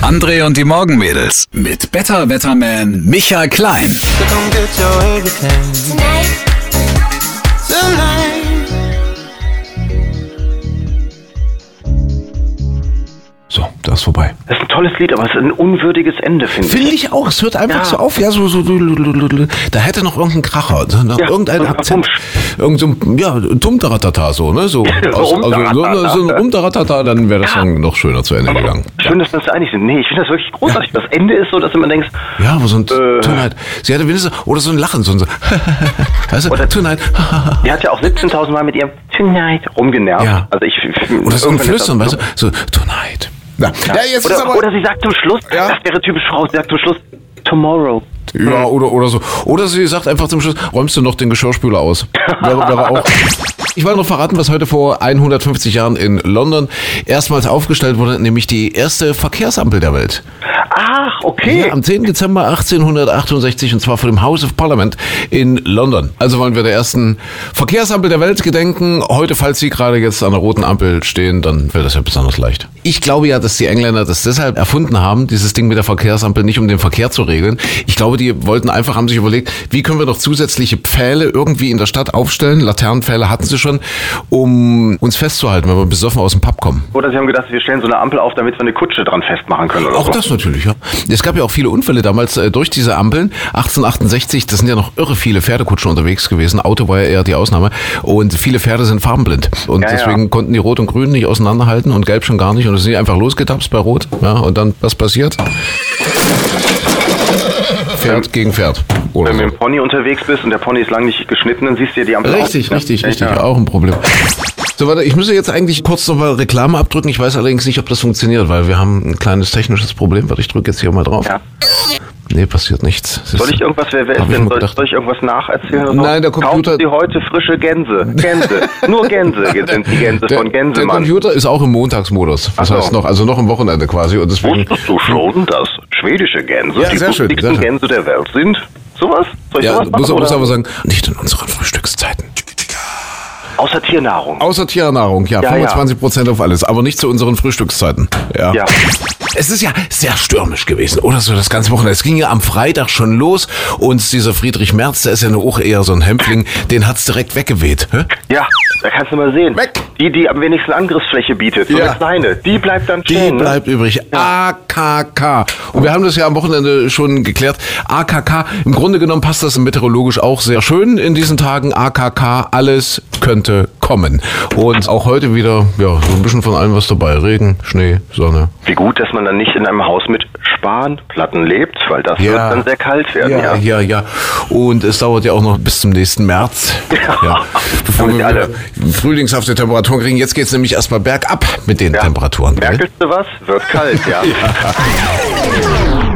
André und die Morgenmädels mit Better Wetterman Michael Klein. Come get your everything tonight. So, das ist vorbei. Das ist ein tolles Lied, aber es ist ein unwürdiges Ende, finde ich. Finde ich auch. Es hört einfach Ja. so auf. Ja, so, so, da hätte noch irgendein Kracher, noch Ja, irgendein so ein Akzent. Irgend so ein, ja, Tumtaratata, so, ne? So, aus, also, so, so ein Rumtaratata, dann wäre das Song noch schöner zu Ende gegangen. Schön, dass wir uns einig sind. Nee, ich finde das wirklich großartig. Das Ende ist so, dass du immer denkst, Ja, aber so ein Äh. Tonight. Sie hatte wenigstens, oder so ein Lachen, so ein, so, weißt du, Oder- Tonight. die hat ja auch 17.000 Mal mit ihrem Tonight rumgenervt. Ja. Also ich, Oder so ein Flüstern, weißt du, so, Tonight. Ja, ja jetzt oder, ist aber. oder sie sagt zum Schluss, Ja. das wäre typisch Frau, sie sagt zum Schluss, tomorrow. Ja, oder, oder so. Oder sie sagt einfach zum Schluss, räumst du noch den Geschirrspüler aus. Wäre, wäre auch. Ich wollte noch verraten, was heute vor 150 Jahren in London erstmals aufgestellt wurde, nämlich die erste Verkehrsampel der Welt. Ach, okay. Ja, am 10. Dezember 1868 und zwar vor dem House of Parliament in London. Also wollen wir der ersten Verkehrsampel der Welt gedenken. Heute, falls Sie gerade jetzt an der roten Ampel stehen, dann wäre das ja besonders leicht. Ich glaube ja, dass die Engländer das deshalb erfunden haben, dieses Ding mit der Verkehrsampel, nicht um den Verkehr zu regeln. Ich glaube, die wollten einfach, haben sich überlegt, wie können wir noch zusätzliche Pfähle irgendwie in der Stadt aufstellen. Laternenpfähle hatten sie schon, um uns festzuhalten, wenn wir besoffen aus dem Pub kommen. Oder sie haben gedacht, wir stellen so eine Ampel auf, damit wir eine Kutsche dran festmachen können oder Auch so. das natürlich, ja. Es gab ja auch viele Unfälle damals äh, durch diese Ampeln. 1868, das sind ja noch irre viele Pferdekutschen unterwegs gewesen. Auto war ja eher die Ausnahme. Und viele Pferde sind farbenblind. Und Ja, ja. deswegen konnten die Rot und Grün nicht auseinanderhalten und Gelb schon gar nicht. Und sind die einfach losgetapst bei Rot. Ja, und dann, was passiert? Pferd gegen Pferd. Oder Wenn du so. mit dem Pony unterwegs bist und der Pony ist lang nicht geschnitten, dann siehst du ja die Ampel Richtig, auch, ne? richtig, Ja, richtig. ja. Auch ein Problem. So, warte, ich müsse jetzt eigentlich kurz nochmal Reklame abdrücken. Ich weiß allerdings nicht, ob das funktioniert, weil wir haben ein kleines technisches Problem. Warte, ich drücke jetzt hier mal drauf. Ja. Nee, passiert nichts. Das Soll ich irgendwas, wer, wer ist denn? Soll, soll ich irgendwas nacherzählen? Nein, der Computer- Kaufen Sie heute frische Gänse. Gänse. Nur Gänse sind die Gänse Der, von der Gänsemann. Computer ist auch im Montagsmodus. Das Ach so. heißt noch, also noch im Wochenende quasi. Und deswegen, Wusstest du schon, dass schwedische Gänse Ja, die lustigsten. Gänse der Welt sind? Sowas? Soll ich ja, sowas machen? muss, muss aber sagen, nicht in unseren Frühstückszeiten. Außer Tiernahrung. Außer Tiernahrung, ja, Ja, 25 Prozent auf alles, aber nicht zu unseren Frühstückszeiten. Ja. Ja. Es ist ja sehr stürmisch gewesen, oder so das ganze Wochenende. Es ging ja am Freitag schon los und dieser Friedrich Merz, der ist ja nur auch eher so ein Hämpfling, den hat's direkt weggeweht. Hä? Ja, da kannst du mal sehen. Weg. Die, die am wenigsten Angriffsfläche bietet, so Ja. eine kleine, die bleibt dann Die stehen. ne? bleibt übrig. AKK. Und wir haben das ja am Wochenende schon geklärt. AKK, im Grunde genommen passt das meteorologisch auch sehr schön in diesen Tagen. AKK, alles könnte kommen. Und auch heute wieder, ja, so ein bisschen von allem was dabei. Regen, Schnee, Sonne. Wie gut, dass man dann nicht in einem Haus mit Spanplatten lebt, weil das Ja. wird dann sehr kalt werden. Ja, Ja, ja, ja. Und es dauert ja auch noch bis zum nächsten März. Ja. Bevor wir alle- frühlingshafte Temperaturen kriegen. Jetzt geht's nämlich erstmal bergab mit den. Temperaturen. gell? Merkelst du was? Wird kalt, ja.